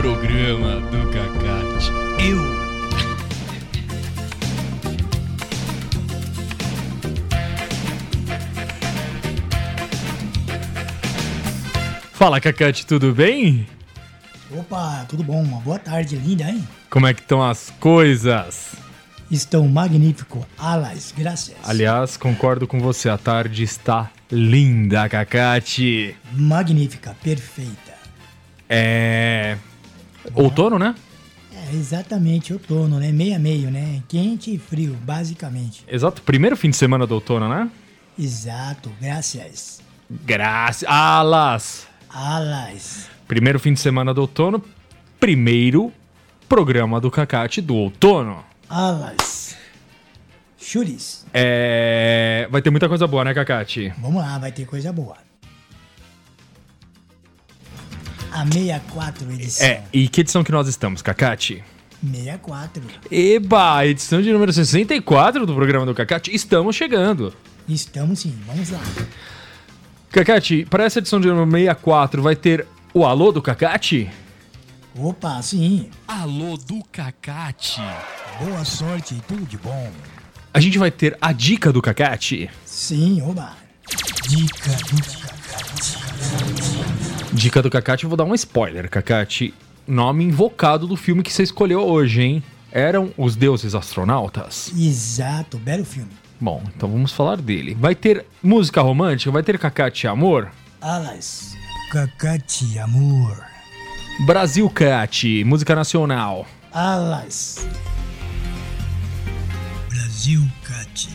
Programa do Cacate. Eu. Fala, Cacate, tudo bem? Opa, tudo bom? Uma boa tarde linda, hein? Como é que estão as coisas? Estão magnífico. Alas, graças. Aliás, concordo com você, a tarde está linda, Cacate. Magnífica, perfeita. É. Outono, né? É exatamente outono, né? Meio a meio, né? Quente e frio, basicamente. Exato, primeiro fim de semana do outono, né? Exato, graças. Graças. Alas! Alas. Primeiro fim de semana do outono, primeiro programa do Cacate do outono. Alas. Churis. É. Vai ter muita coisa boa, né, Cacate? Vamos lá, vai ter coisa boa. A 64 edição. É, e que edição que nós estamos, Cacate? 64. Eba, edição de número 64 do programa do Cacate. Estamos chegando. Estamos sim, vamos lá. Cacate, para essa edição de número 64 vai ter o alô do Cacate? Opa, sim. Alô do Cacate. Boa sorte e tudo de bom. A gente vai ter a dica do Cacate. Sim, oba. Dica do Dica do Cacate, eu vou dar um spoiler, Cacate. Nome invocado do filme que você escolheu hoje, hein? Eram os deuses astronautas? Exato, belo filme. Bom, então vamos falar dele. Vai ter música romântica? Vai ter Cacate Amor? Alas. Cacate, amor. Brasil Cat, música nacional. Alas. Brasil Cat.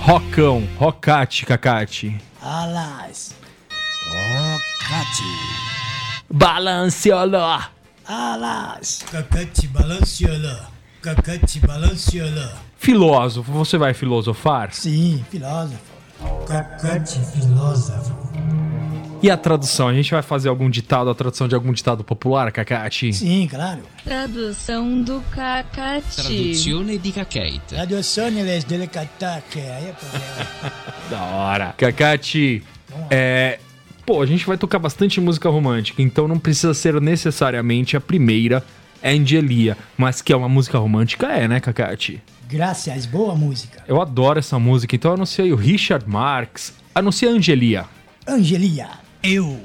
Rockão, Rockate, Cacate. Alas. Cat. Balanceoló. Alas. Cacate balanceola. Cacate balanceola. Filósofo, você vai filosofar? Sim, filósofo. Cacate filósofo. E a tradução? A gente vai fazer algum ditado, a tradução de algum ditado popular, Cacate? Sim, claro. Tradução do Cacate. Traduzione di Cacate. Traduções dele cataque. Aí é problema. Da hora. Cacate, é. Pô, a gente vai tocar bastante música romântica, então não precisa ser necessariamente a primeira Angelia, mas que é uma música romântica, é, né, Cacate? Graças, boa música. Eu adoro essa música, então eu anunciei o Richard Marx, anuncia a Angelia. Angelia. Eu.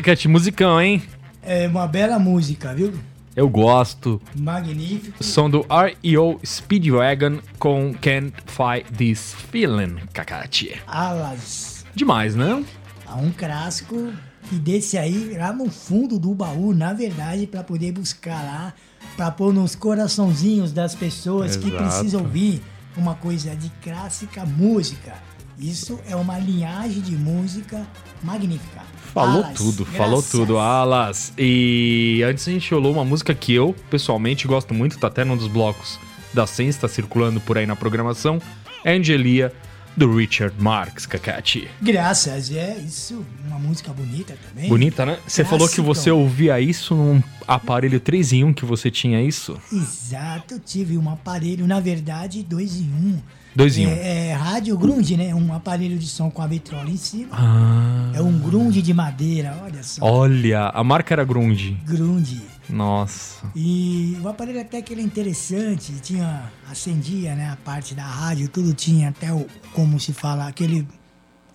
Cacate, musicão, hein? É uma bela música, viu? Eu gosto. Magnífico. Som do R.E.O. Speedwagon com Can't Fight This Feeling, Cacate. Alas. Demais, né? Há um clássico e desse aí lá no fundo do baú, na verdade, para poder buscar lá, para pôr nos coraçãozinhos das pessoas que Exato. precisam ouvir uma coisa de clássica música. Isso é uma linhagem de música magnífica. Falou Alas, tudo, graças. falou tudo, Alas. E antes a gente rolou uma música que eu, pessoalmente, gosto muito, tá até num dos blocos da Sense, tá circulando por aí na programação. Angelia, do Richard Marx, Cacati. Graças, é isso. Uma música bonita também. Bonita, né? Você falou que você ouvia isso num aparelho 3 em 1 que você tinha isso? Exato, tive um aparelho, na verdade, 2 em 1. Dois em um. É, é rádio grunge, né? Um aparelho de som com a vitrola em cima. Ah. É um grunge de madeira, olha só. Olha, a marca era grunge. Grunge. Nossa. E o aparelho até que era é interessante, tinha acendia, né, a parte da rádio, tudo tinha até o como se fala, aquele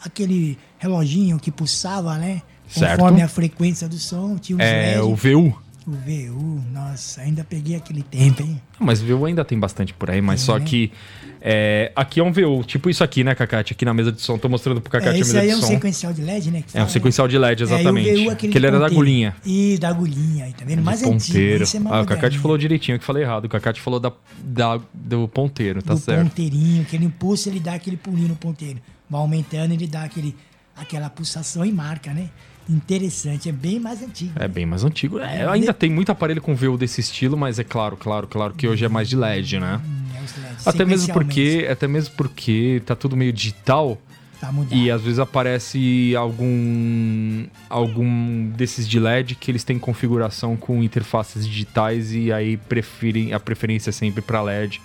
aquele reloginho que pulsava, né? Conforme certo. a frequência do som, tinha uns É, LED. o VU o VU, nossa, ainda peguei aquele tempo, hein? Mas VU ainda tem bastante por aí, mas só né? que é, aqui é um VU, tipo isso aqui, né, Cacate? Aqui na mesa de som, tô mostrando pro Cacate É, a mesa aí de é um som. sequencial de LED, né? que É um fala, né? sequencial de LED, exatamente. É, e o VU, aquele que ele era da ponteiro. agulhinha. E da agulhinha, aí, tá vendo? Mais de ponteiro. antigo, é ah, o Cacate falou direitinho, eu que falei errado. O Cacate falou da, da- do ponteiro, tá do certo. ponteirinho, que ele impulsa, ele dá aquele pulinho no ponteiro. Vai aumentando, ele dá aquele, aquela pulsação e marca, né? Interessante, é bem mais antigo. É bem mais antigo. É, ainda tem muito aparelho com VU desse estilo, mas é claro, claro, claro que hoje é mais de LED, né? Hum, é os LEDs, Até mesmo porque, até mesmo porque tá tudo meio digital Tá mudado. e às vezes aparece algum algum desses de LED que eles têm configuração com interfaces digitais e aí preferem a preferência é sempre para LED,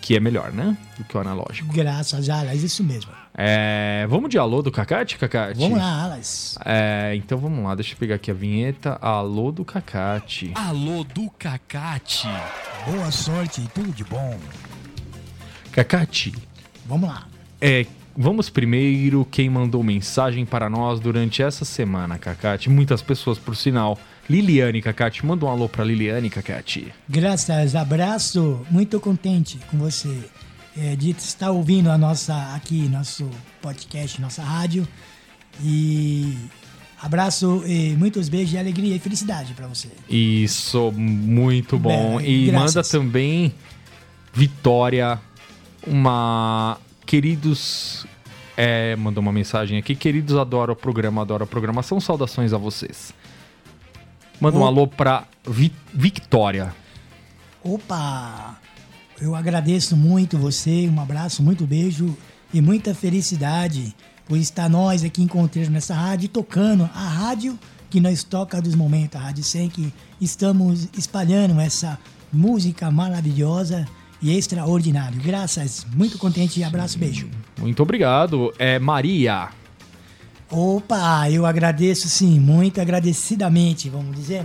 que é melhor, né? Do que o analógico. Graças a Alas, isso mesmo. É, vamos de alô do Cacate, Cacate? Vamos lá, Alas. É, então vamos lá, deixa eu pegar aqui a vinheta. Alô do Cacate. Alô do Cacate. Boa sorte e tudo de bom. Cacate, Vamos lá. é, vamos primeiro quem mandou mensagem para nós durante essa semana, Cacate. Muitas pessoas, por sinal. Liliane, Cacate, manda um alô pra Liliane, Cacate. Graças, abraço, muito contente com você é, de estar ouvindo a nossa aqui, nosso podcast, nossa rádio. E abraço e muitos beijos de alegria e felicidade para você. Isso, muito bom. Bem, e graças. manda também Vitória, uma. Queridos. É, mandou uma mensagem aqui. Queridos, adoro o programa, adoro a programação. Saudações a vocês. Manda um alô pra Vi- Victória. Opa! Eu agradeço muito você, um abraço, muito beijo e muita felicidade por estar nós aqui encontrando nessa rádio, tocando a rádio que nós toca dos momentos, a Rádio 100, que estamos espalhando essa música maravilhosa e extraordinária. Graças, muito contente e abraço, beijo. Muito obrigado. É Maria. Opa, eu agradeço sim, muito agradecidamente, vamos dizer.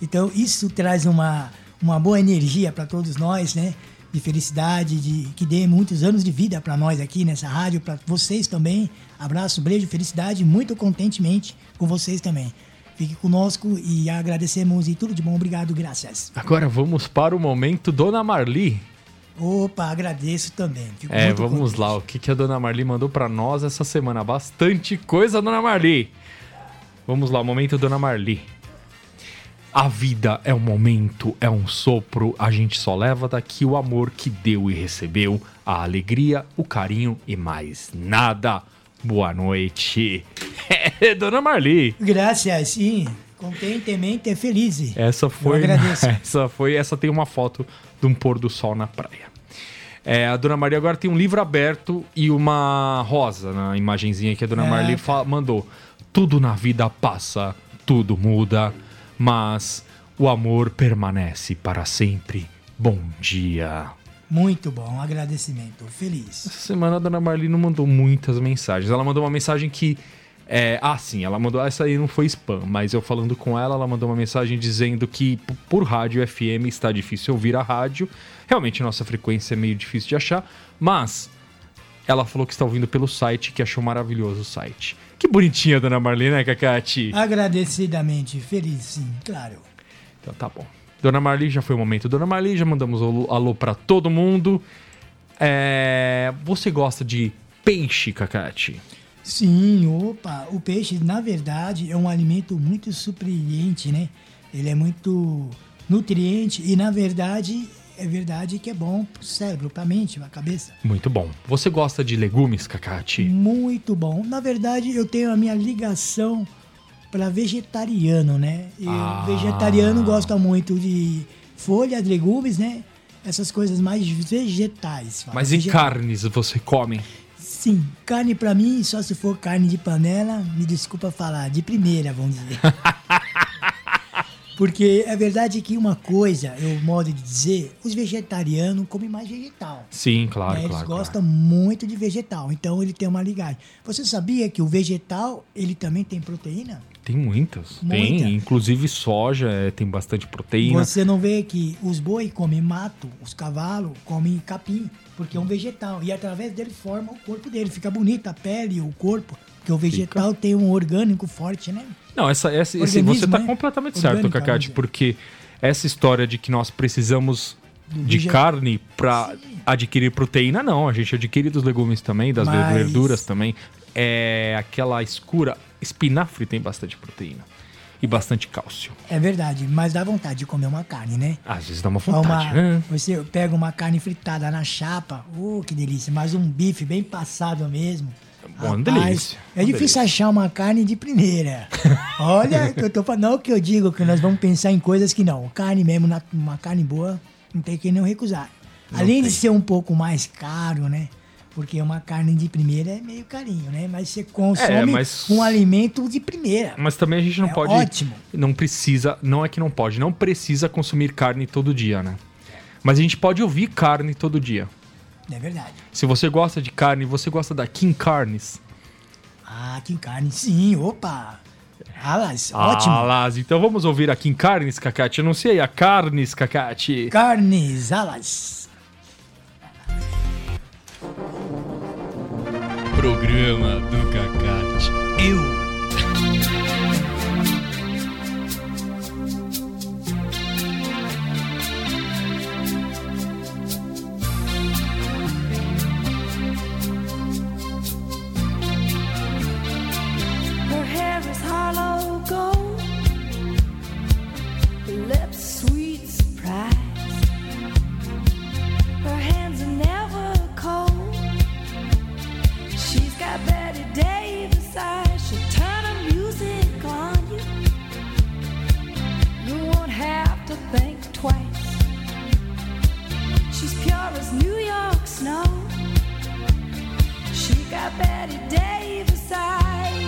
Então, isso traz uma, uma boa energia para todos nós, né? De felicidade, de que dê muitos anos de vida para nós aqui nessa rádio, para vocês também. Abraço, beijo, felicidade, muito contentemente com vocês também. Fique conosco e agradecemos e tudo de bom. Obrigado, graças. Agora vamos para o momento Dona Marli. Opa, agradeço também. Fico É, vamos contente. lá. O que, que a Dona Marli mandou pra nós essa semana? Bastante coisa, Dona Marli. Vamos lá, momento Dona Marli. A vida é um momento, é um sopro. A gente só leva daqui o amor que deu e recebeu, a alegria, o carinho e mais nada. Boa noite. É, Dona Marli. Graças, sim. Contentemente feliz. Essa foi. agradeço. Essa foi. Essa tem uma foto de um pôr do sol na praia. É, a Dona Maria agora tem um livro aberto e uma rosa na imagenzinha que a Dona Ah, Marli mandou. Tudo na vida passa, tudo muda, mas o amor permanece para sempre. Bom dia. Muito bom, um agradecimento. Feliz. Essa semana a Dona Marli não mandou muitas mensagens. Ela mandou uma mensagem que. É, ah, sim, ela mandou. Essa aí não foi spam, mas eu falando com ela, ela mandou uma mensagem dizendo que por rádio FM está difícil ouvir a rádio. Realmente nossa frequência é meio difícil de achar, mas ela falou que está ouvindo pelo site, que achou maravilhoso o site. Que bonitinha, dona Marli, né, Cacate? Agradecidamente feliz, sim, claro. Então tá bom. Dona Marli, já foi o momento. Dona Marli, já mandamos alô, alô pra todo mundo. É, Você gosta de peixe, Cacate? Sim, opa, o peixe, na verdade, é um alimento muito surpreendente, né? Ele é muito nutriente e, na verdade, é verdade que é bom pro cérebro, pra mente, pra cabeça. Muito bom. Você gosta de legumes, Cacate? Muito bom. Na verdade, eu tenho a minha ligação para vegetariano, né? E Ah. vegetariano gosta muito de folhas, legumes, né? Essas coisas mais vegetais. fala. Mas em Vegetal. carnes você come? Sim, carne pra mim, só se for carne de panela, me desculpa falar, de primeira, vamos dizer. Porque é verdade que uma coisa, eu modo de dizer, os vegetarianos comem mais vegetal. Sim, claro, né? Eles claro. gostam muito de vegetal, então ele tem uma ligagem. Você sabia que o vegetal, ele também tem proteína? claro. Tem muitas. Muita. Tem, inclusive soja é, tem bastante proteína. Você não vê que os boi comem mato, os cavalos comem capim, porque é um vegetal. E através dele forma o corpo dele. Fica bonita a pele, o corpo. Porque o vegetal tem um orgânico forte, né? Não, essa, essa, esse, você tá né? completamente certo, Orgânica, Cacate, dizer. porque essa história de que nós precisamos Do de carne pra Sim. adquirir proteína, não. A gente adquire dos legumes também, das Mas- verduras também. É aquela escura. Espinafre tem bastante proteína. E bastante cálcio. É verdade, mas dá vontade de comer uma carne, né? Às vezes dá uma Uma- vontade, né? Você pega uma carne fritada na chapa, oh, que delícia, mas um bife bem passado mesmo. Bom, delícia, É difícil achar uma carne de primeira. Olha, que eu tô falando, não que eu digo que nós vamos pensar em coisas que não. Carne mesmo, uma carne boa, não tem que não recusar. Além de tem. ser um pouco mais caro, né? Porque uma carne de primeira é meio carinho, né? Mas você consome É, mas- um alimento de primeira. Mas também a gente não É pode. ótimo. Não precisa. Não é que não pode. Não precisa consumir carne todo dia, né? Mas a gente pode ouvir carne todo dia. É verdade. Se você gosta de carne, você gosta da King Carnes. Ah, que carne, sim, opa. Alas, ótimo. Alas, então vamos ouvir a King Carnes, Cacate. Anunciei a Carnes, Cacate. Carnes, alas. Programa do Cacate. Eu. Her lips sweet surprise. Her hands are never cold. She's got Betty Davis eyes. She'll music on you. You won't have to think twice. She's pure as New York snow. She got Betty Davis eyes.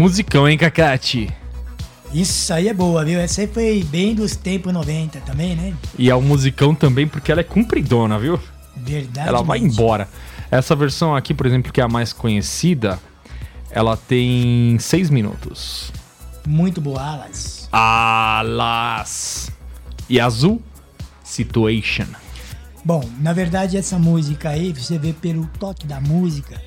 Musicão, hein, Cacate? Isso aí é boa, viu? Essa aí foi bem dos tempos 90 também, né? E é um musicão também porque ela é compridona, viu? Verdade. Ela vai embora. Essa versão aqui, por exemplo, que é a mais conhecida, ela tem seis minutos. Muito boa, Alas. Alas. E azul, Situation. Bom, na verdade essa música aí, você vê pelo toque da música,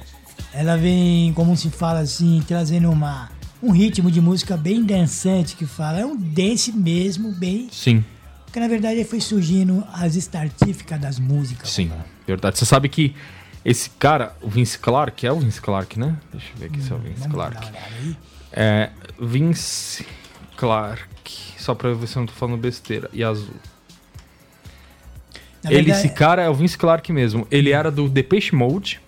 ela vem, como se fala assim, trazendo uma, um ritmo de música bem dançante que fala. É um dance mesmo, bem. Sim, Porque na verdade foi surgindo as estartíficas das músicas. sim. Verdade. Você sabe que esse cara, o Vince Clark, é o Vince Clark, né? Deixa eu ver aqui se é o Vince Vamos Clark. É, Vince Clark. Só pra ver se eu não tô falando besteira. E azul. Na Ele, verdade, esse cara é o Vince Clark mesmo. Ele era do Depeche Mode.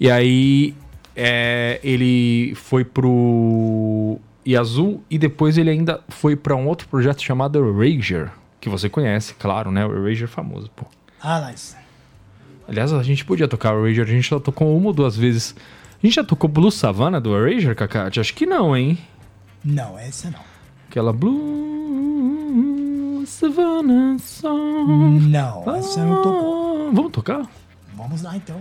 E aí é, ele foi pro Yazoo e depois ele ainda foi pra um outro projeto chamado Erasure, que você conhece, claro, né? O Erasure famoso, pô. Alas. Aliás, a gente podia tocar o Erasure, a gente já tocou uma ou duas vezes. A gente já tocou Blue Savannah do Erasure, Kakati? Acho que não, hein? Não, essa não. Aquela Blue Savannah Song. Não, essa não tocou. Ah, Vamos tocar? Vamos lá então.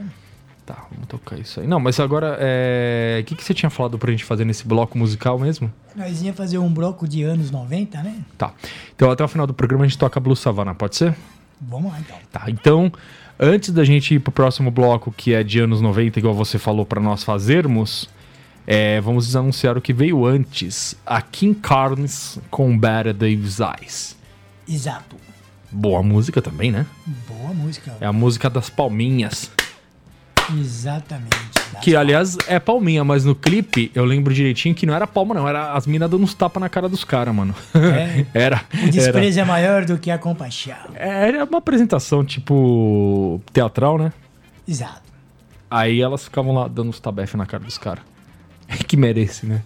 Tá, vamos tocar isso aí. Não, mas agora, é... o que, que você tinha falado pra gente fazer nesse bloco musical mesmo? Nós ia fazer um bloco de anos 90, né? Tá. Então, até o final do programa a gente toca Blue Savannah, pode ser? Vamos lá então. Tá, então, antes da gente ir pro próximo bloco, que é de anos 90, igual você falou pra nós fazermos, é, vamos anunciar o que veio antes. A King Carnes com Better Davis Eyes. Exato. Boa música também, né? Boa música. É a música das palminhas. Exatamente. Que, aliás, é palminha, mas no clipe eu lembro direitinho que não era palma, não. Era as minas dando uns tapas na cara dos caras, mano. É. era. O Era, desprezo é maior do que a compaixão. era uma apresentação, tipo, teatral, né? Exato. Aí elas ficavam lá dando uns tabef na cara dos caras. que merece, né?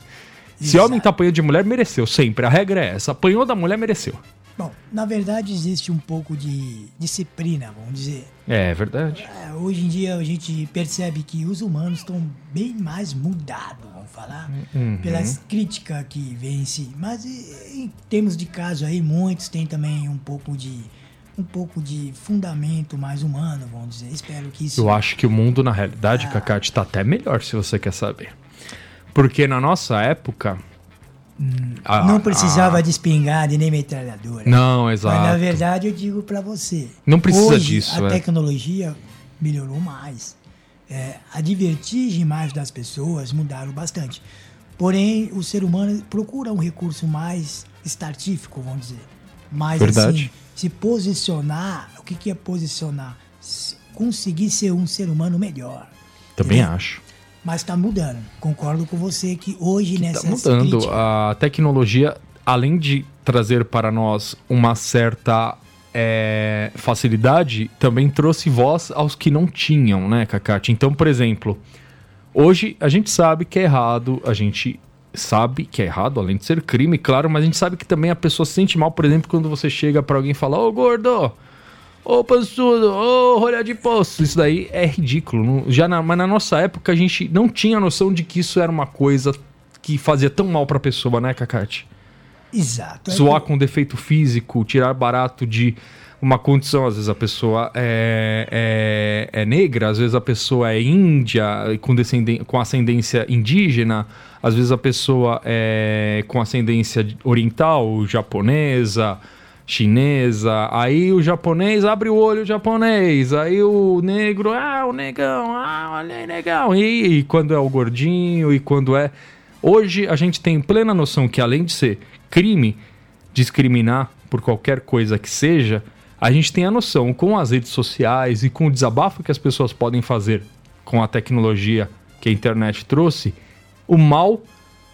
Se Exato. homem tá apanhando de mulher, mereceu, sempre. A regra é essa. Apanhou da mulher, mereceu. Bom, na verdade existe um pouco de disciplina, vamos dizer. É, verdade. É, hoje em dia a gente percebe que os humanos estão bem mais mudados, vamos falar, Uhum. pelas críticas que vem em si. Mas em termos de caso aí, muitos têm também um pouco de um pouco de fundamento mais humano, vamos dizer. Espero que isso Eu acho que o mundo, na realidade, Cacate, tá até melhor, se você quer saber. Porque na nossa época. A- não precisava a- de espingarda e nem metralhadora. Não, Mas na exato. verdade eu digo pra você. Não precisa hoje, disso, A é. tecnologia melhorou mais. É, a divertigem mais das pessoas mudaram bastante. Porém, o ser humano procura um recurso mais estartífico, vamos dizer. Mais Verdade. assim, se posicionar. O que, que é posicionar? Conseguir ser um ser humano melhor. Também Entendeu? acho. Mas está mudando. Concordo com você que hoje Tá nessa mudando. A tecnologia, além de trazer para nós uma certa é, facilidade, também trouxe voz aos que não tinham, né, Cacate? Então, por exemplo, hoje a gente sabe que é errado, a gente sabe que é errado, além de ser crime, claro, mas a gente sabe que também a pessoa se sente mal, por exemplo, quando você chega para alguém e fala, ô gordo, ô pançudo, ô rolha de poço. Isso daí é ridículo. já na, mas na nossa época a gente não tinha noção de que isso era uma coisa que fazia tão mal pra pessoa, né, Cacate? Exato. É Zoar que- com defeito físico, tirar barato de uma condição. Às vezes a pessoa é, é, é negra, às vezes a pessoa é índia, e com, com ascendência indígena, às vezes a pessoa é com ascendência oriental, japonesa, chinesa. Aí o japonês abre o olho japonês, aí o negro, ah, o negão, ah, olha aí, negão. E, e quando é o gordinho, e quando é. Hoje a gente tem plena noção que além de ser crime discriminar por qualquer coisa que seja, a gente tem a noção com as redes sociais e com o desabafo que as pessoas podem fazer com a tecnologia que a internet trouxe, o mal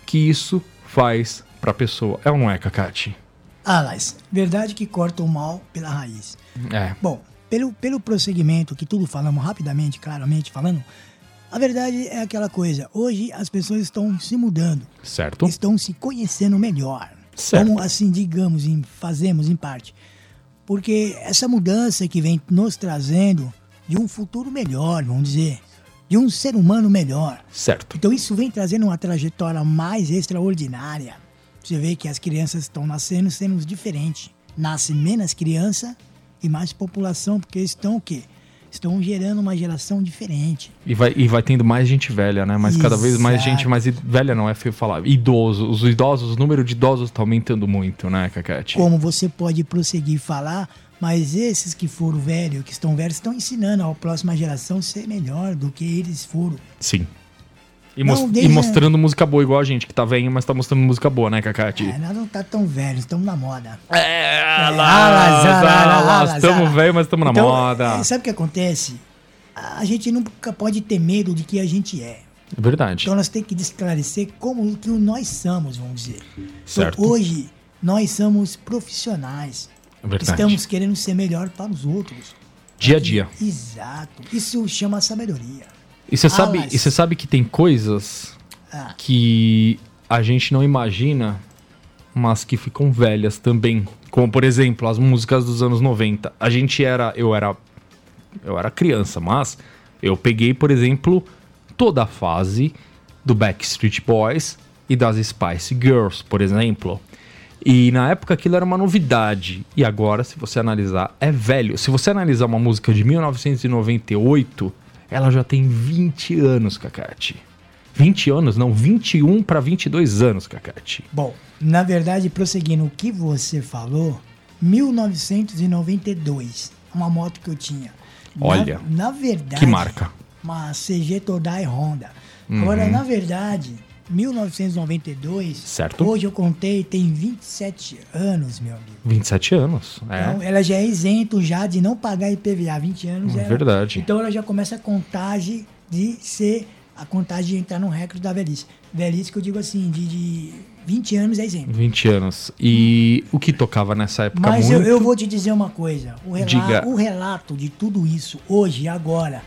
que isso faz pra pessoa. É ou não é, Cacate? Alas, verdade que corta o mal pela raiz. É. Bom, pelo, pelo prosseguimento que tudo falamos rapidamente, claramente falando, a verdade é aquela coisa. Hoje as pessoas estão se mudando, Certo? estão se conhecendo melhor. Certo. Como assim, digamos, em, fazemos em parte. Porque essa mudança que vem nos trazendo de um futuro melhor, vamos dizer, de um ser humano melhor. Certo. Então isso vem trazendo uma trajetória mais extraordinária. Você vê que as crianças estão nascendo sendo diferentes. Nasce menos criança e mais população, porque estão o quê? Estão gerando uma geração diferente. E vai, e vai tendo mais gente velha, né? Mas cada vez mais Exato. gente mais velha, não é feio falar. Idoso. Os idosos, o número de idosos tá aumentando muito, né, Cacate? Como você pode prosseguir falar, mas esses que foram velhos, que estão velhos, estão ensinando a próxima geração ser melhor do que eles foram. Sim. E, Não, e mostrando música boa, igual a gente, que tá velho, mas tá mostrando música boa, né, Cacate? É, nós não tá tão velhos, estamos na moda. É, lá, estamos velho, mas estamos na Então, moda. é, sabe o que acontece? A gente nunca pode ter medo de que a gente é. É verdade. Então nós temos que esclarecer como que nós somos, vamos dizer. Certo. Então, hoje nós somos profissionais. É verdade. Estamos querendo ser melhor para os outros. Dia a dia. Exato. Isso chama sabedoria. E você sabe, Alas. e você sabe que tem coisas Ah. que a gente não imagina, mas que ficam velhas também. Como, por exemplo, as músicas dos anos 90. A gente era. Eu era. Eu era criança, mas eu peguei, por exemplo, toda a fase do Backstreet Boys e das Spice Girls, por exemplo. E na época aquilo era uma novidade. E agora, se você analisar, é velho. Se você analisar uma música de 1998, ela já tem 20 anos, Cacate. 20 anos? Não, 21 para 22 anos, Cacate. Bom, na verdade, prosseguindo o que você falou, 1992, uma moto que eu tinha. Na- Olha, na, verdade, que marca. Uma CG Todai Honda. Uhum. Agora, na verdade, 1992, Certo. hoje eu contei, tem 27 anos, meu amigo. 27 anos. Então, É. ela já é isento já de não pagar IPVA 20 anos. É ela- verdade. Então ela já começa a contagem de ser a contagem de entrar no recorde da velhice. Velhice que eu digo assim, de, de 20 anos é isento. 20 anos. E o que tocava nessa época Mas eu, muito? eu vou te dizer uma coisa. O, rela- Diga. o relato de tudo isso, hoje e agora,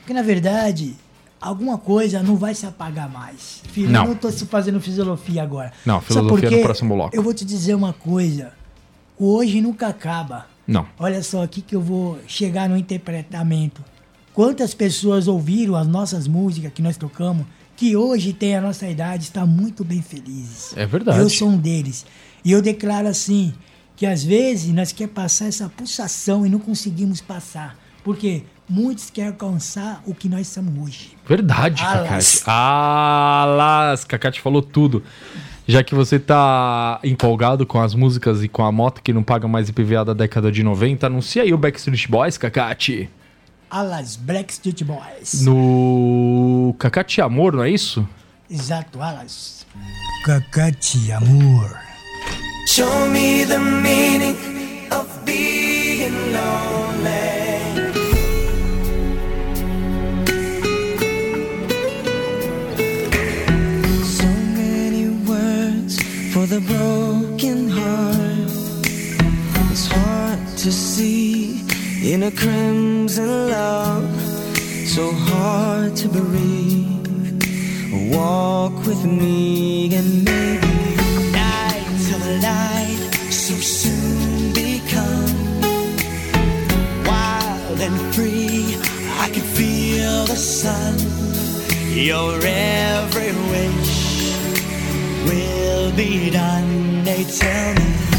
porque na verdade, alguma coisa não vai se apagar mais. Filho, Não. eu não se fazendo filosofia agora. Não, filosofia por no quê? próximo bloco. Eu vou te dizer uma coisa. O hoje nunca acaba. Não. Olha só aqui que eu vou chegar no interpretamento. Quantas pessoas ouviram as nossas músicas que nós tocamos, que hoje tem a nossa idade, está muito bem felizes. É verdade. Eu sou um deles. E eu declaro assim, que às vezes nós quer passar essa pulsação e não conseguimos passar. Porque muitos querem alcançar o que nós somos hoje. Verdade, Alas. Cacate. Alas, Cacate falou tudo. Já que você tá empolgado com as músicas e com a moto que não paga mais IPVA da década de 90, anuncia aí o Backstreet Boys, Cacate. Alas Black Street Boys. No Cacate Amor, não é isso? Exato, Alas. Cacate, amor. Show me the meaning of being lonely. In a crimson love. So hard to breathe. Walk with me and maybe night till the light so soon become wild and free. I can feel the sun. Your every wish will be done. They tell me.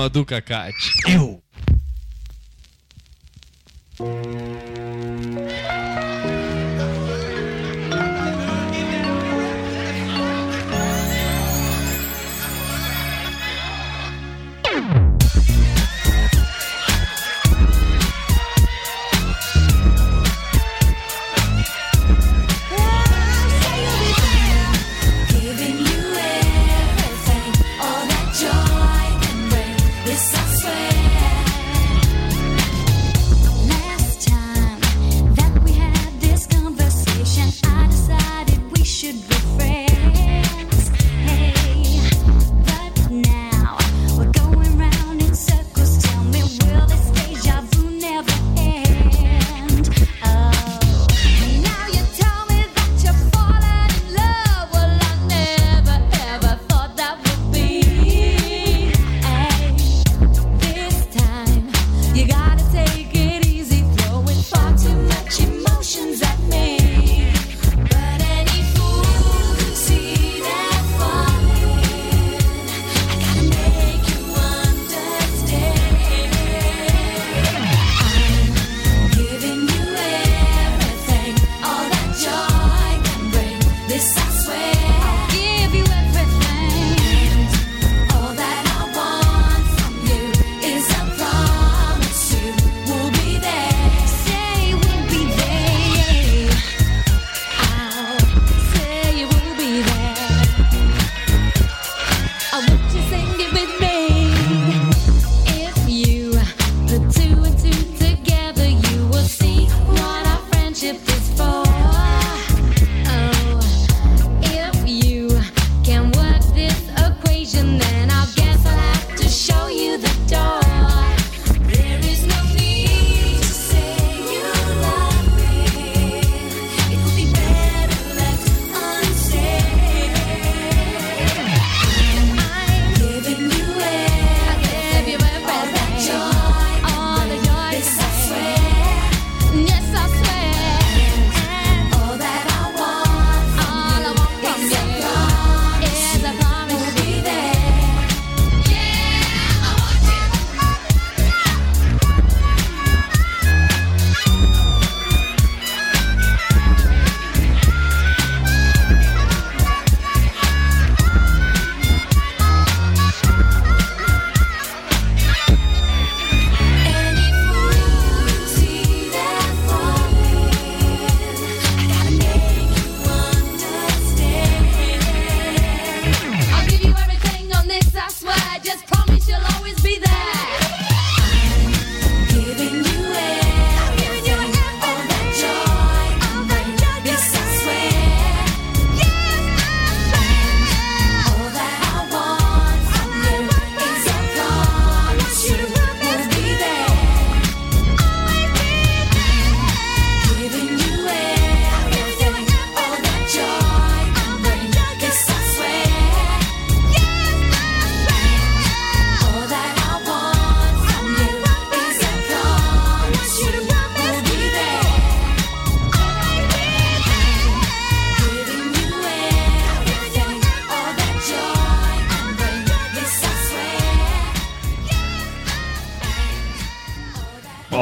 Programa do Cacate. Eu.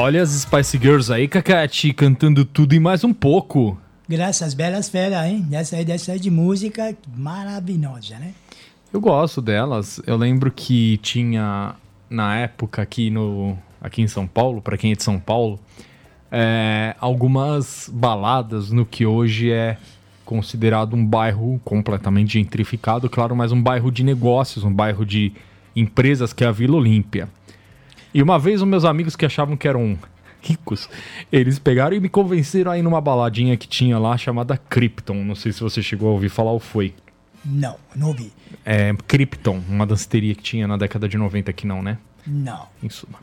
Olha as Spice Girls aí, Cacate, cantando tudo e mais um pouco. Graças belas feras, hein? Dessa aí, dessa aí de música maravilhosa, né? Eu gosto delas. Eu lembro que tinha na época aqui no aqui em São Paulo, pra quem é de São Paulo, é, algumas baladas no que hoje é considerado um bairro completamente gentrificado, claro, mas um bairro de negócios, um bairro de empresas que é a Vila Olímpia. E uma vez os meus amigos que achavam que eram ricos, eles pegaram e me convenceram aí numa baladinha que tinha lá chamada Krypton. Não sei se você chegou a ouvir falar ou foi. Não, não ouvi. É Krypton, uma danceteria que tinha na década de 90 aqui não, né? Não. Em suma.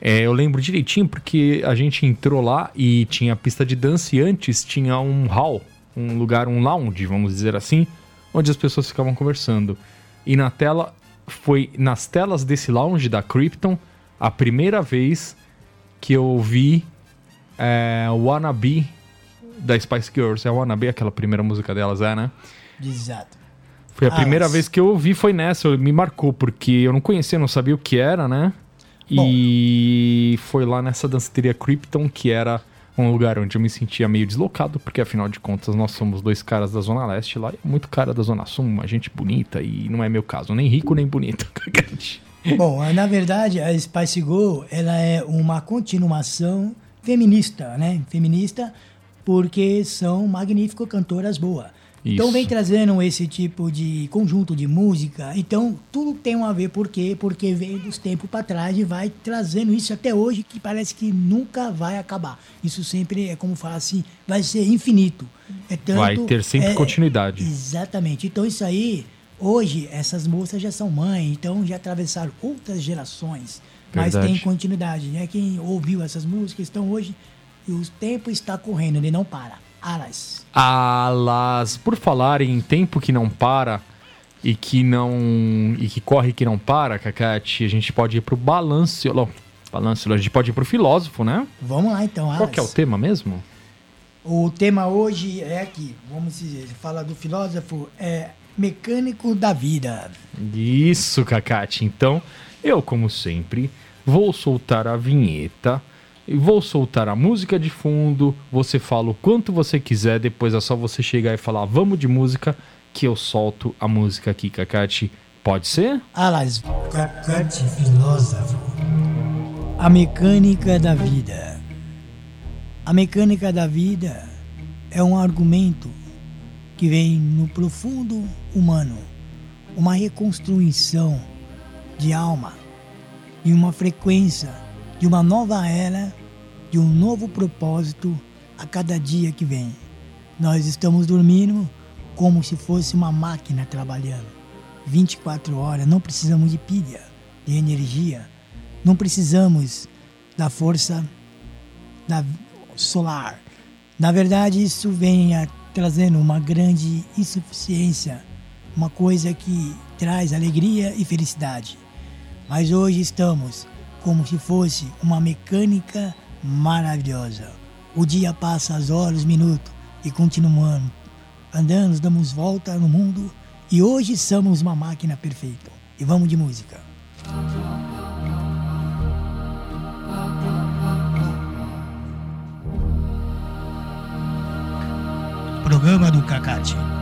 É, eu lembro direitinho porque a gente entrou lá e tinha pista de dança e antes tinha um hall, um lugar, um lounge, vamos dizer assim, onde as pessoas ficavam conversando. E na tela, foi nas telas desse lounge da Krypton, a primeira vez que eu vi é, Wannabe da Spice Girls. É Wannabe, aquela primeira música delas, é, né? Exato. Foi a Ah, primeira mas- vez que eu ouvi, foi nessa, me marcou, porque eu não conhecia, não sabia o que era, né? E foi lá nessa danceteria Krypton, que era um lugar onde eu me sentia meio deslocado, porque afinal de contas nós somos dois caras da Zona Leste lá, e muito cara da Zona Sul, uma gente bonita, e não é meu caso, nem rico nem bonito. Bom, na verdade, a Spice Girl, ela é uma continuação feminista, né? Feminista, porque são magníficas cantoras boas. Então vem trazendo esse tipo de conjunto de música. Então tudo tem a ver por quê? Porque vem dos tempos para trás e vai trazendo isso até hoje que parece que nunca vai acabar. Isso sempre é como fala assim, vai ser infinito. É tanto, Vai ter sempre é- continuidade. Exatamente. Então isso aí, hoje essas moças já são mães, então já atravessaram outras gerações, mas Verdade. tem continuidade, né? Quem ouviu essas músicas estão hoje e o tempo está correndo, ele não para. Alas. Alas, por falar em tempo que não para e que não. e que corre que não para, Cacate, a gente pode ir pro balanço. Balanço, a gente pode ir pro filósofo, né? Vamos lá então, Alas. Qual que é o tema mesmo? O tema hoje é aqui, vamos dizer, fala do filósofo, é mecânico da vida. Isso, Cacate. Então, eu, como sempre, vou soltar a vinheta e vou soltar a música de fundo. Você fala o quanto você quiser, depois é só você chegar e falar vamos de música que eu solto a música aqui, Cacate. Pode ser? Alas. Cacate filósofo. A mecânica da vida. A mecânica da vida é um argumento que vem no profundo humano, uma reconstrução de alma, de uma frequência, de uma nova era, de um novo propósito a cada dia que vem. Nós estamos dormindo como se fosse uma máquina trabalhando. 24 horas, não precisamos de pilha, de energia, não precisamos da força da solar. Na verdade, isso vem a- trazendo uma grande insuficiência, uma coisa que traz alegria e felicidade. Mas hoje estamos como se fosse uma mecânica maravilhosa. O dia passa as horas, os minutos e continuamos andando, damos volta no mundo e hoje somos uma máquina perfeita. E vamos de música. Programa do Cacate.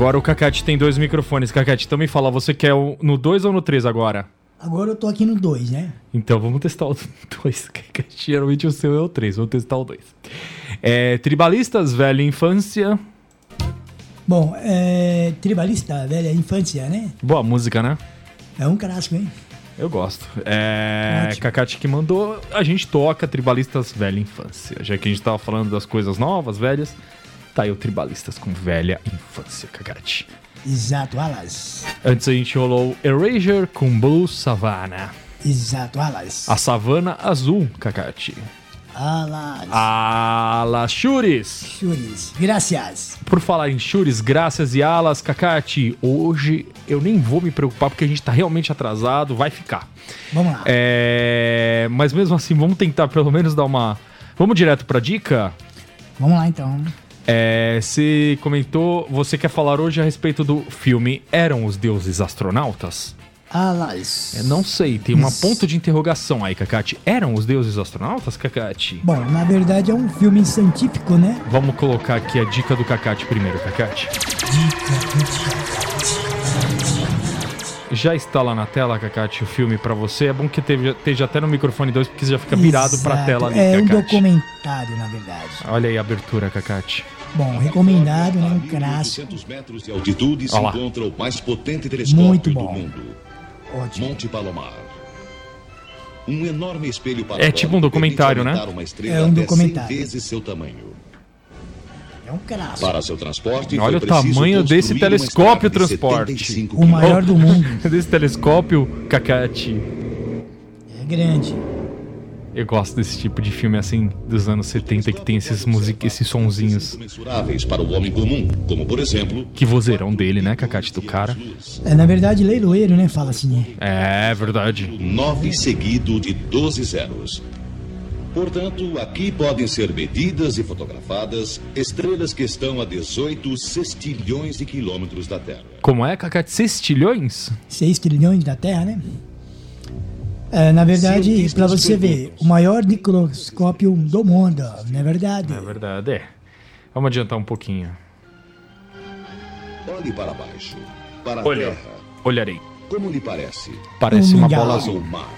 Agora o Cacate tem dois microfones. Cacate, então me fala, você quer o- no 2 ou no 3 agora? Agora eu tô aqui no 2, né? Então vamos testar o 2. Geralmente o seu é o 3, vamos testar o 2. É, tribalistas, velha infância. Bom, é, Tribalista, velha infância, né? Boa música, né? É um clássico, hein? Eu gosto. É. Cacate que mandou, a gente toca Tribalistas Velha Infância. Já que a gente tava falando das coisas novas, velhas, tá aí o Tribalistas com Velha Infância, Cacate. Exato, alas. Antes a gente rolou Erasure com Blue Savannah. Exato, alas. A Savana Azul, Cacate. Alas. Alas Chures. Chures. Gracias. Por falar em Chures, graças e alas, Cacate, hoje eu nem vou me preocupar porque a gente tá realmente atrasado, vai ficar. Vamos lá. É, mas mesmo assim, vamos tentar pelo menos dar uma. Vamos direto pra dica? Vamos lá então. É, você comentou, você quer falar hoje a respeito do filme Eram os Deuses Astronautas? Alas. É, não sei, tem uma Isso. ponto de interrogação aí, Cacate. Eram os deuses astronautas, Cacate? Bom, na verdade é um filme científico, né? Vamos colocar aqui a dica do Cacate primeiro, Cacate. já está lá na tela, Cacate, o filme pra você. É bom que esteja até no microfone 2, porque você já fica virado pra Exato. tela ali, É um Cacate. documentário, na verdade. Olha aí a abertura, Cacate. Bom, recomendado, né? Um clássico. 800 metros de altitude se Olha lá. encontra o mais potente telescópio Muito do bom. mundo, Ótimo. Monte Palomar. Um enorme espelho É tipo um documentário, né? É um documentário. 100 vezes seu tamanho. É um clássico. Para seu transporte, Olha o tamanho desse telescópio de transporte. 75 O maior do mundo. Desse telescópio, Cacate. É grande. Eu gosto desse tipo de filme assim dos anos 70 que tem esses music, esses sonzinhos. Para o homem comum, como por exemplo, Que vozeirão dele, né, Cacate, do cara. É, na verdade, leiloeiro, né? Fala assim. É verdade. 9 seguido de 12 zeros. Portanto, aqui podem ser medidas e fotografadas estrelas que estão a 18 sextilhões de quilômetros da Terra. Como é, Cacate? Sextilhões? 6 trilhões da Terra, né? É, na verdade, para você ver, o maior microscópio do mundo, não é verdade? É verdade, é. Vamos adiantar um pouquinho. Olhe para baixo, para a Olha. Terra. Olharei. Como lhe parece? Parece Um uma mingau. bola Olhe o azul. mar.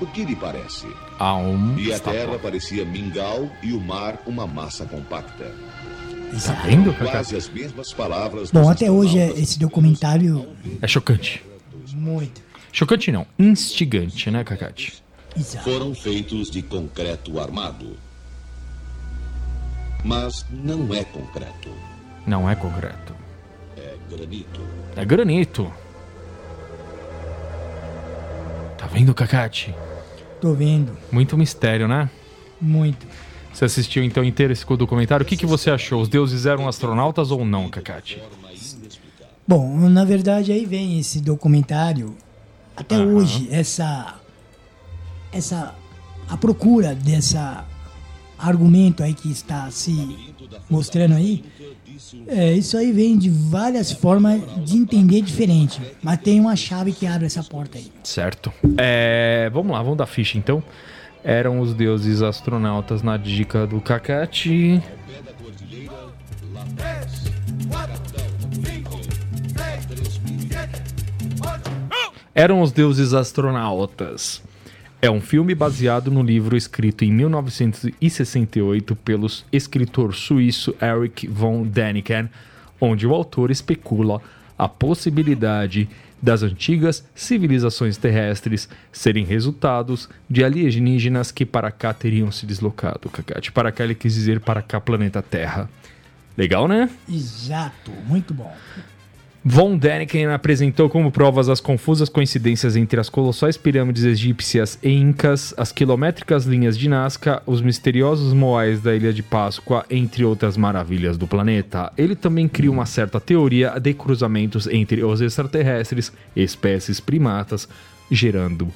O que lhe parece? Ah, um. E a. Terra parecia mingau e o mar uma massa compacta. Tá Exato. vendo? Quase as mesmas palavras. Bom, até hoje é- esse documentário É chocante. muito. Chocante não, instigante, né, Cacate? Exato. foram feitos de concreto armado. Mas não é concreto, Não é concreto. é granito. É granito. Tá vendo, Cacate? Tô vendo. Muito mistério, né? Muito. Você assistiu então inteiro esse documentário? O que, que você achou? Os deuses eram astronautas ou não, Cacate? Bom, na verdade aí vem esse documentário. Até hoje, essa. Essa. A procura dessa argumento aí que está se mostrando aí. É, isso aí vem de várias formas de entender diferente. Mas tem uma chave que abre essa porta aí. Certo. É, vamos lá, vamos dar ficha então. Eram os deuses astronautas na dica do Cacate. Eram os deuses astronautas. É um filme baseado no livro escrito em 1968 pelo escritor suíço Erich von Däniken, onde o autor especula a possibilidade das antigas civilizações terrestres serem resultados de alienígenas que para cá teriam se deslocado. Cacate, para cá ele quis dizer para cá, planeta Terra. Legal, né? Exato, muito bom. Von Däniken apresentou como provas as confusas coincidências entre as colossais pirâmides egípcias e incas, as quilométricas linhas de Nazca, os misteriosos moais da Ilha de Páscoa, entre outras maravilhas do planeta. Ele também cria uma certa teoria de cruzamentos entre os extraterrestres e espécies primatas, gerando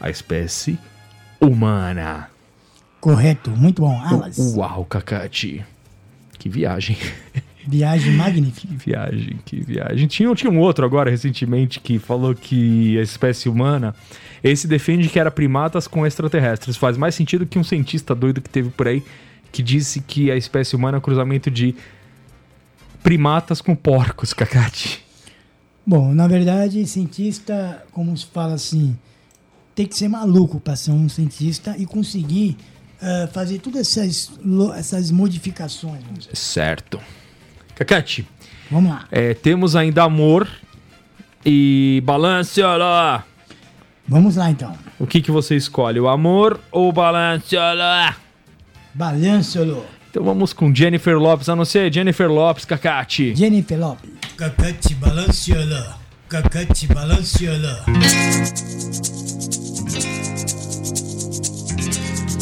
a espécie humana. Correto, muito bom. Alas, Uau, Cacate. Que viagem. viagem magnífica. Que viagem, que viagem. Tinha, tinha um outro agora recentemente que falou que a espécie humana. Esse defende que era primatas com extraterrestres. Faz mais sentido que um cientista doido que teve por aí que disse que a espécie humana é um cruzamento de primatas com porcos, Cacate. Bom, na verdade, cientista, como se fala assim, tem que ser maluco para ser um cientista e conseguir ah, fazer todas essas, essas modificações. dizer. Certo. Cacate, Vamos lá. é, temos ainda amor e balanceoló. Vamos lá então. O que, que você escolhe, o amor ou o balanceoló? Balançolo. Então vamos com Jennifer Lopes, a não ser Jennifer Lopes, Cacate. Jennifer Lopes. Cacate balançolo. Cacate balançolo.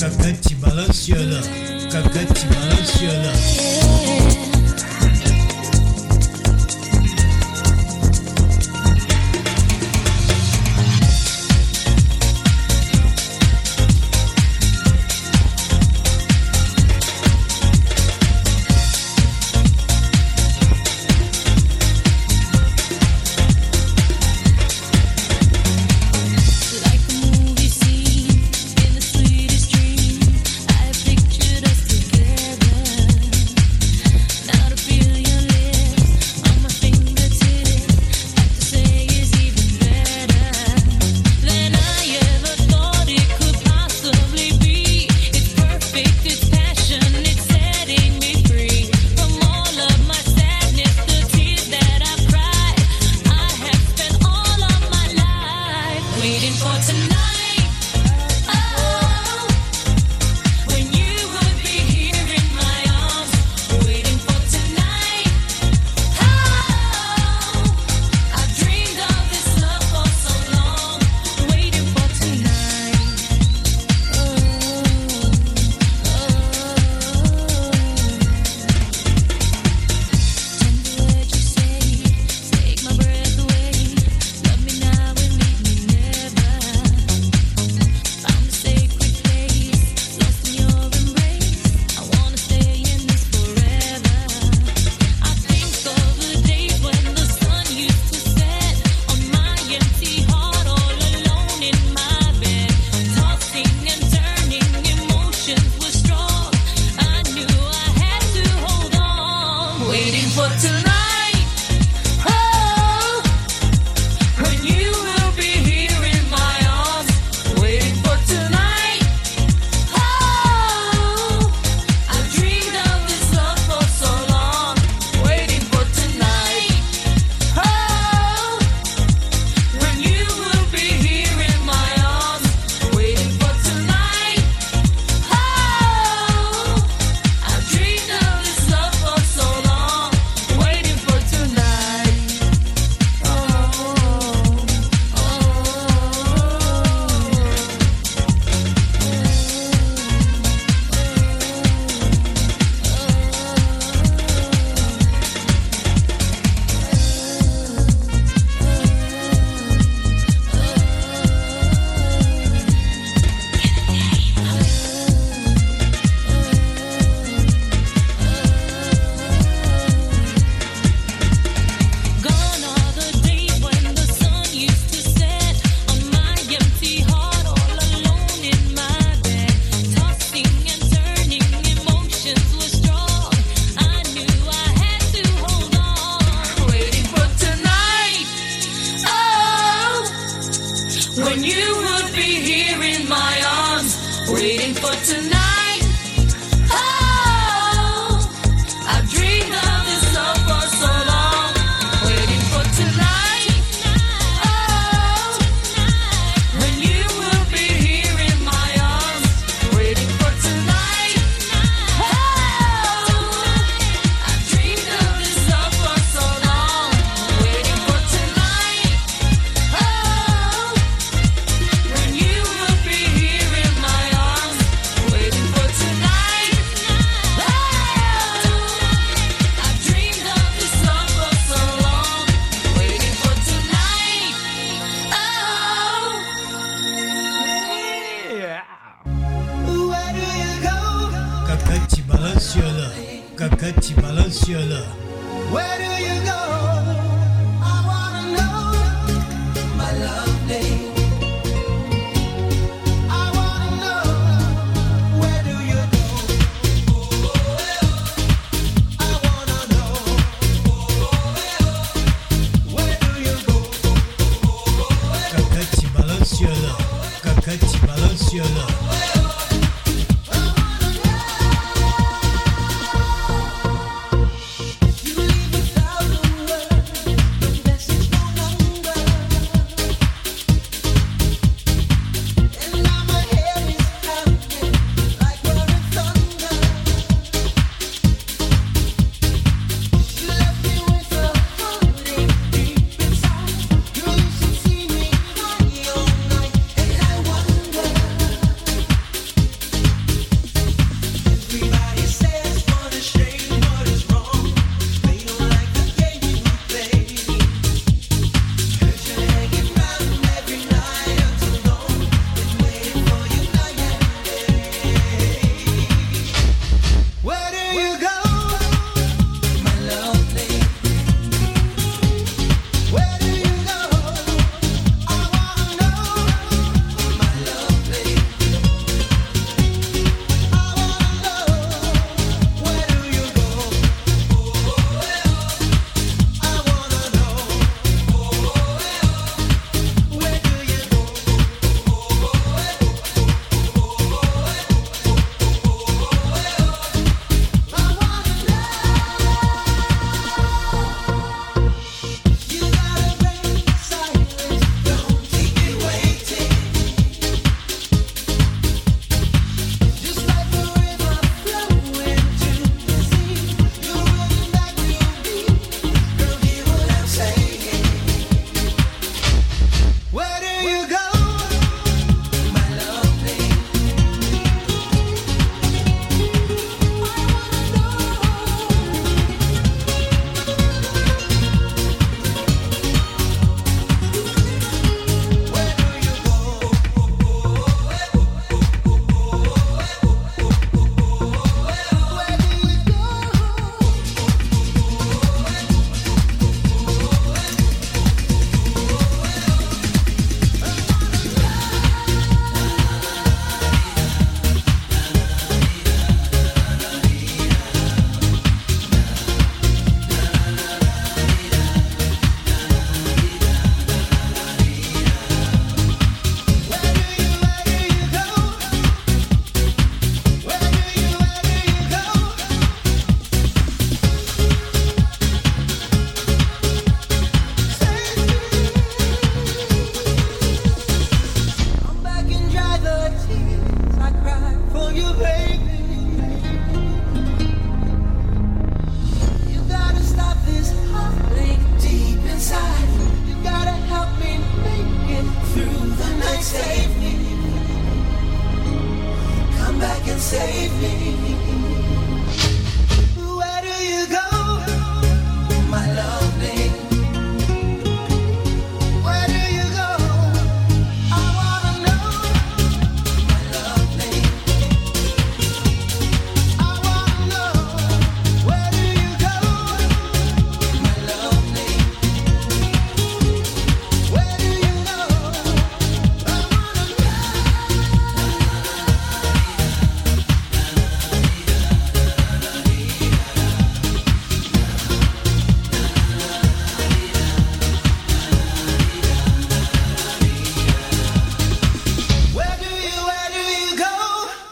Cacate balançolo. Cacate balançolo.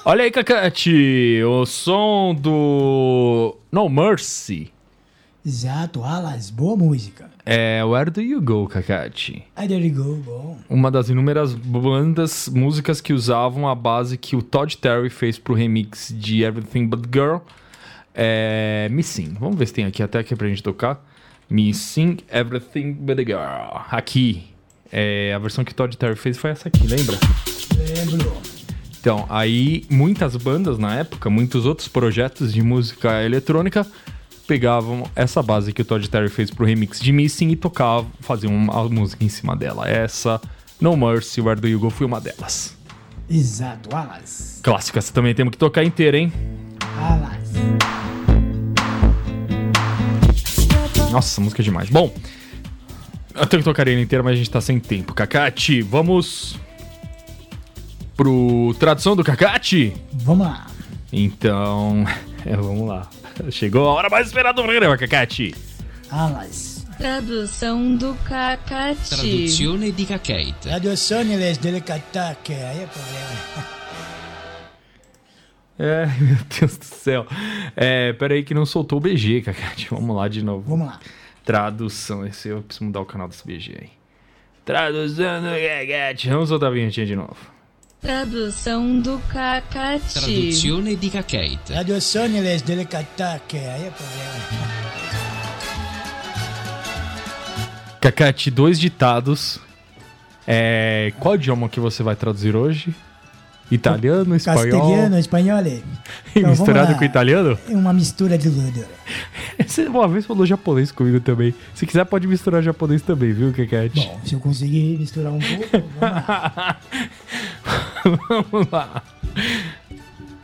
Olha aí, Cacate, o som do No Mercy. Exato, Alas, boa música. É Where Do You Go, Cacate? There you go, bom. Uma das inúmeras bandas, músicas que usavam a base que o Todd Terry fez pro remix de Everything But Girl. É Missing. Vamos ver se tem aqui até aqui pra gente tocar. Missing Everything But Girl. Aqui. É, a versão que o Todd Terry fez foi essa aqui, lembra? Lembro. Então, aí muitas bandas na época, muitos outros projetos de música eletrônica pegavam essa base que o Todd Terry fez pro remix de Missing e tocavam, faziam uma música em cima dela. Essa, No Mercy, Where Do You Go, foi uma delas. Exato, Alas. Clássica, essa também temos que tocar inteira, hein? Alas. Nossa, música é demais. Bom, eu tenho que tocar ele inteira, mas a gente tá sem tempo. Cacate, vamos pro tradução do Cacate? Vamos lá. Então, é, vamos lá. Chegou a hora mais esperada do programa, Cacate. Alas. Tradução do Cacati. Traduzione di Cacate. Traduzione les delicatache. Aí é problema. É, meu Deus do céu. É, peraí que não soltou o BG, Cacate. Vamos lá de novo. Vamos lá. Tradução. Esse eu preciso mudar o canal desse BG aí. Tradução do Cacate. Vamos soltar a vinhetinha de novo. Tradução do Cacati. Traduzione di Cacate. Traduzione les delicatache. Aí é problema. Cacate, dois ditados. É, qual idioma que você vai traduzir hoje? Italiano, espanhol Castelhano, espanhol. e Então, misturado com italiano? É uma mistura de tudo. Você uma vez falou japonês comigo também. Se quiser, pode misturar japonês também, viu, Cacate? Bom, se eu conseguir misturar um pouco, vamos lá. Vamos lá.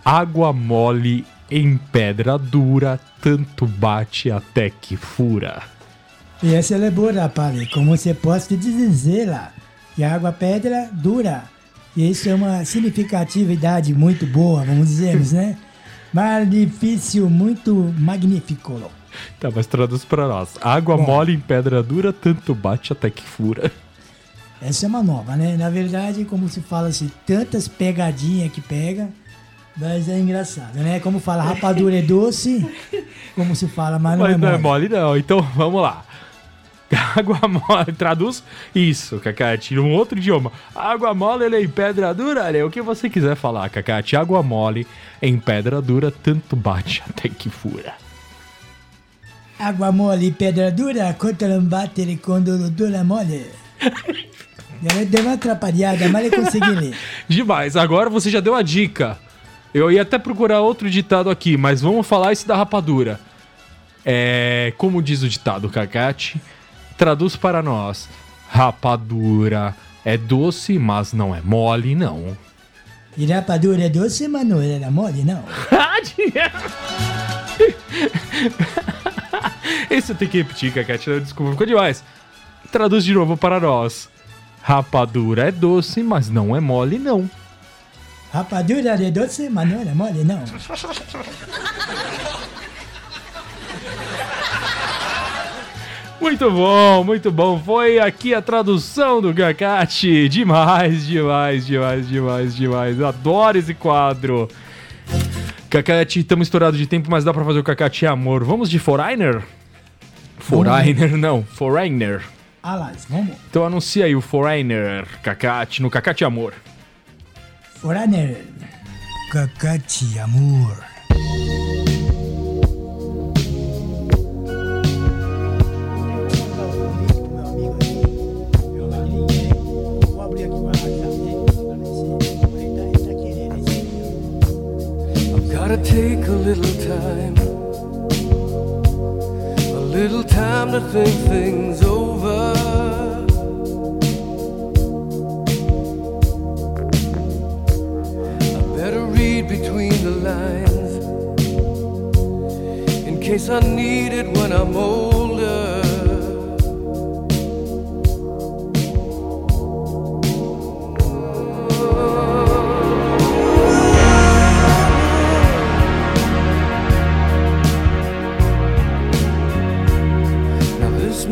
Água mole em pedra dura, tanto bate até que fura. E essa é boa, rapaz. Como você pode dizer lá, que a água pedra dura. E isso é uma significatividade muito boa, vamos dizermos, né? Difícil, muito magnífico. Tá, mas traduz pra nós. Água Bom. mole em pedra dura, tanto bate até que fura. Essa é uma nova, né? Na verdade, como se fala assim, tantas pegadinhas que pega, mas é engraçado, né? Como fala, rapadura é doce, como se fala, mas não Mas é não é mole. mole, não. Então, vamos lá. Água mole, traduz isso, Cacate, num outro idioma. Água mole ele é em pedra dura, olha, o que você quiser falar, Cacate. Água mole em pedra dura, tanto bate até que fura. Água mole e pedra dura, contra lambatere quando dura mole. Ela deu uma atrapalhada, mas eu consegui ler. Demais, agora você já deu a dica. Eu ia até procurar outro ditado aqui, mas vamos falar esse da rapadura. É, como diz o ditado, Cacate, traduz para nós. Rapadura é doce, mas não é mole, não. E rapadura é doce, mas não era mole, não. Esse eu tenho que repetir, Cacate, desculpa, ficou demais. Traduz de novo para nós. Rapadura é doce, mas não é mole, não. Rapadura é doce, mas não era mole, não. Muito bom, muito bom. Foi aqui a tradução do Cacate. Demais, demais, demais, demais, demais. Adoro esse quadro. Cacate, estamos estourados de tempo, mas dá pra fazer o Cacate amor. Vamos de Foreigner? Foreigner, não. Foreigner. Alas, vamos. Então anuncia aí o Foreigner, Cacate, no Cacate Amor. Foreigner. Cacate, amor. Little time, a little time to think things over. I better read between the lines in case I need it when I'm older.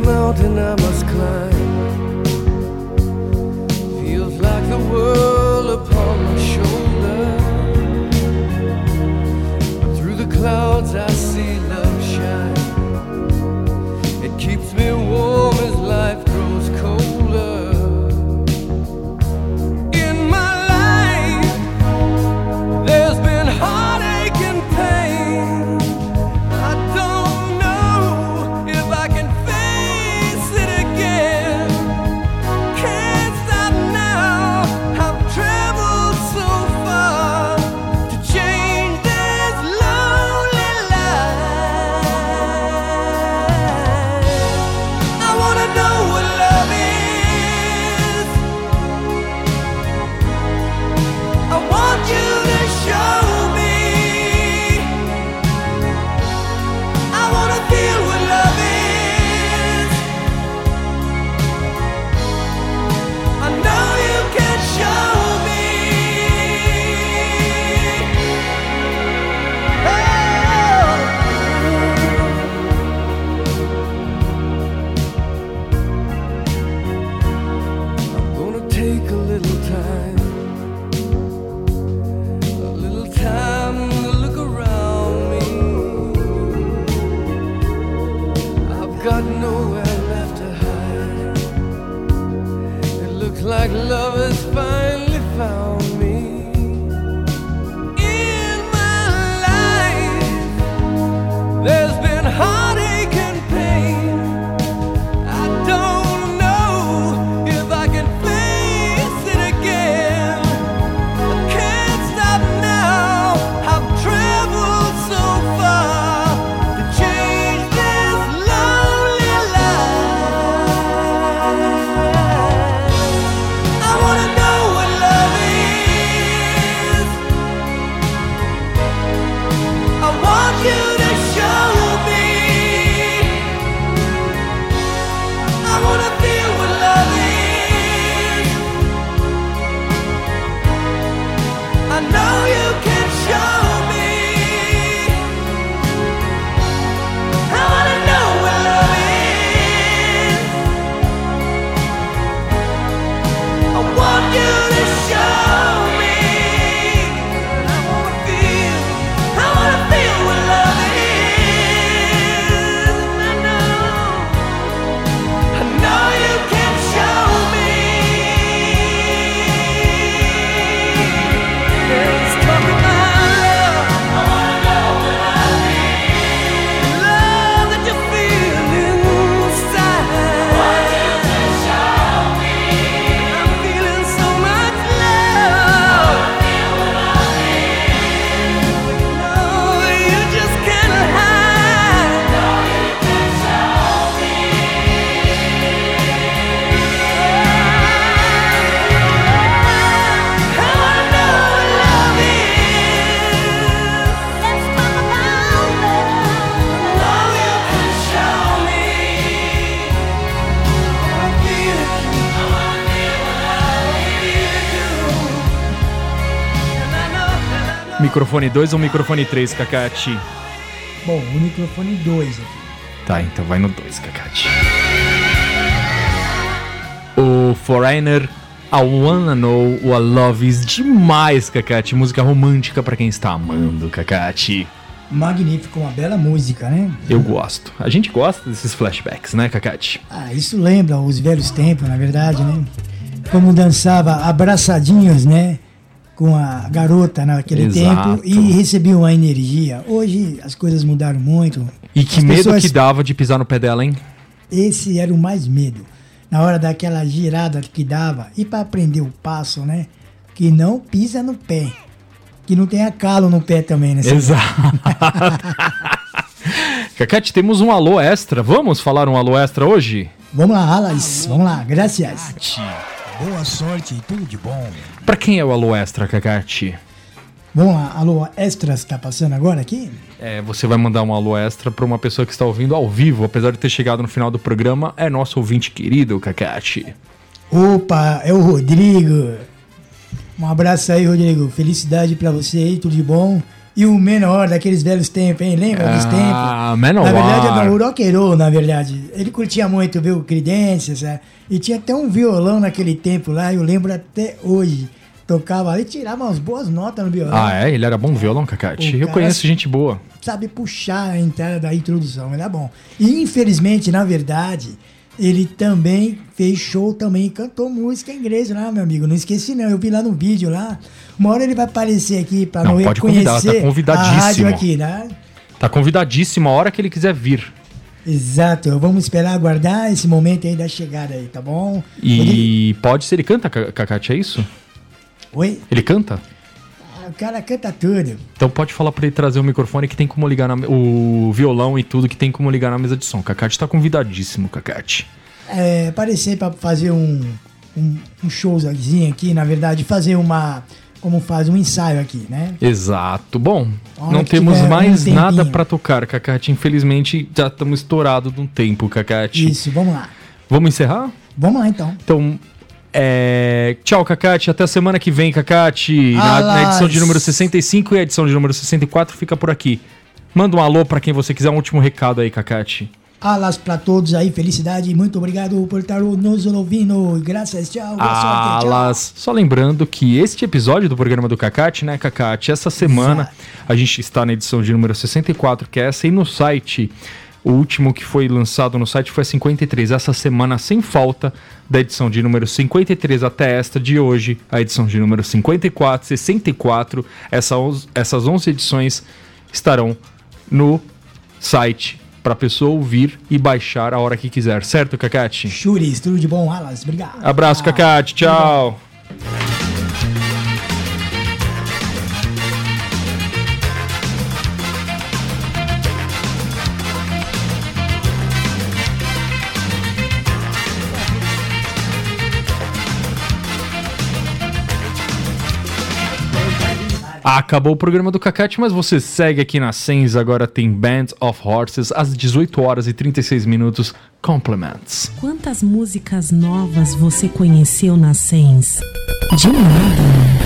mountain I must climb. Feels like the world upon my shoulder. Through the clouds I see love shine. It keeps me warm. Microfone 2 ou microfone 3, Cacate? Bom, o microfone 2 aqui. Tá, então vai no 2, Cacate. O Foreigner, I Wanna Know What Love Is demais, Cacate. Música romântica pra quem está amando, Cacate. Magnífico, uma bela música, né? Eu gosto. A gente gosta desses flashbacks, né, Cacate? Ah, isso lembra os velhos tempos, na verdade, né? Como dançava abraçadinhos, né? Com a garota naquele Exato. tempo e recebia uma energia. Hoje as coisas mudaram muito. E que As medo pessoas- que dava de pisar no pé dela, hein? Esse era o mais medo. Na hora daquela girada que dava. E para aprender o passo, né? Que não pisa no pé. Que não tenha calo no pé também, né? Exato. Cacate, temos um alô extra. Vamos falar um alô extra hoje? Vamos lá, Alaris. Vamos lá, graças. Boa sorte e tudo de bom. Pra quem é o alô extra, Cacate? Vamos lá, alô, extras tá passando agora aqui? É, você vai mandar um alô extra pra uma pessoa que está ouvindo ao vivo, apesar de ter chegado no final do programa, é nosso ouvinte querido, Cacate. Opa, é o Rodrigo. Um abraço aí, Rodrigo. Felicidade pra você aí, tudo de bom. E o menor daqueles velhos tempos, hein? Lembra dos Ah, tempos? Menor. Na verdade, rock and roll, na verdade. Ele curtia muito o Creedence, sabe? E tinha até um violão naquele tempo lá, eu lembro até hoje. tocava ali, tirava umas boas notas no violão. Ah, é? Ele era bom violão, Cacate? O Eu conheço gente boa. Sabe puxar a entrada da introdução, ele é bom. E infelizmente, na verdade, ele também fez show também, cantou música em inglês lá, meu amigo. Não esqueci não, eu vi lá no vídeo lá. Uma hora ele vai aparecer aqui pra Não, não, pode convidar, reconhecer tá convidadíssimo. a rádio aqui, né? Tá convidadíssimo a hora que ele quiser vir. Exato, vamos esperar aguardar esse momento aí da chegada aí, tá bom? E pode ser, ele canta, Ca- Cacate, é isso? Oi? Ele canta? O cara canta tudo. Então pode falar pra ele trazer o microfone que tem como ligar na, o violão e tudo que tem como ligar na mesa de som. Cacate tá convidadíssimo, Cacate. É, aparecer pra fazer um, um, um showzinho aqui, na verdade, fazer uma. Como faz um ensaio aqui, né? Exato. Bom, não temos um mais tempinho. nada pra tocar, Cacate. Infelizmente já estamos estourados de um tempo, Cacate. Isso, vamos lá. Vamos encerrar? Vamos lá então. Então, é... tchau, Cacate. Até a semana que vem, Cacate. Na, Alas. na edição de número 65 e a edição de número 64 fica por aqui. Manda um alô pra quem você quiser, um último recado aí, Cacate. Alas pra todos aí, felicidade. Muito obrigado por estar nos ouvindo. Graças, tchau. Boa sorte, tchau. Alas. Só lembrando que este episódio do programa do Cacate, né, Cacate? Essa semana a gente está na edição de número 64, que é essa, e no site. O último que foi lançado no site foi a 53. Essa semana, sem falta, da edição de número 53 até esta de hoje, a edição de número 54, 64. Essa, essas 11 edições estarão no site para pessoa ouvir e baixar a hora que quiser, certo, Cacate? Churis, tudo de bom, Alas. Obrigado. Abraço, Cacate. Tchau. Acabou o programa do Cacate, mas você segue aqui na Sens. Agora tem Band of Horses às 18 horas e 36 minutos. Compliments. Quantas músicas novas você conheceu na Sens? De nada.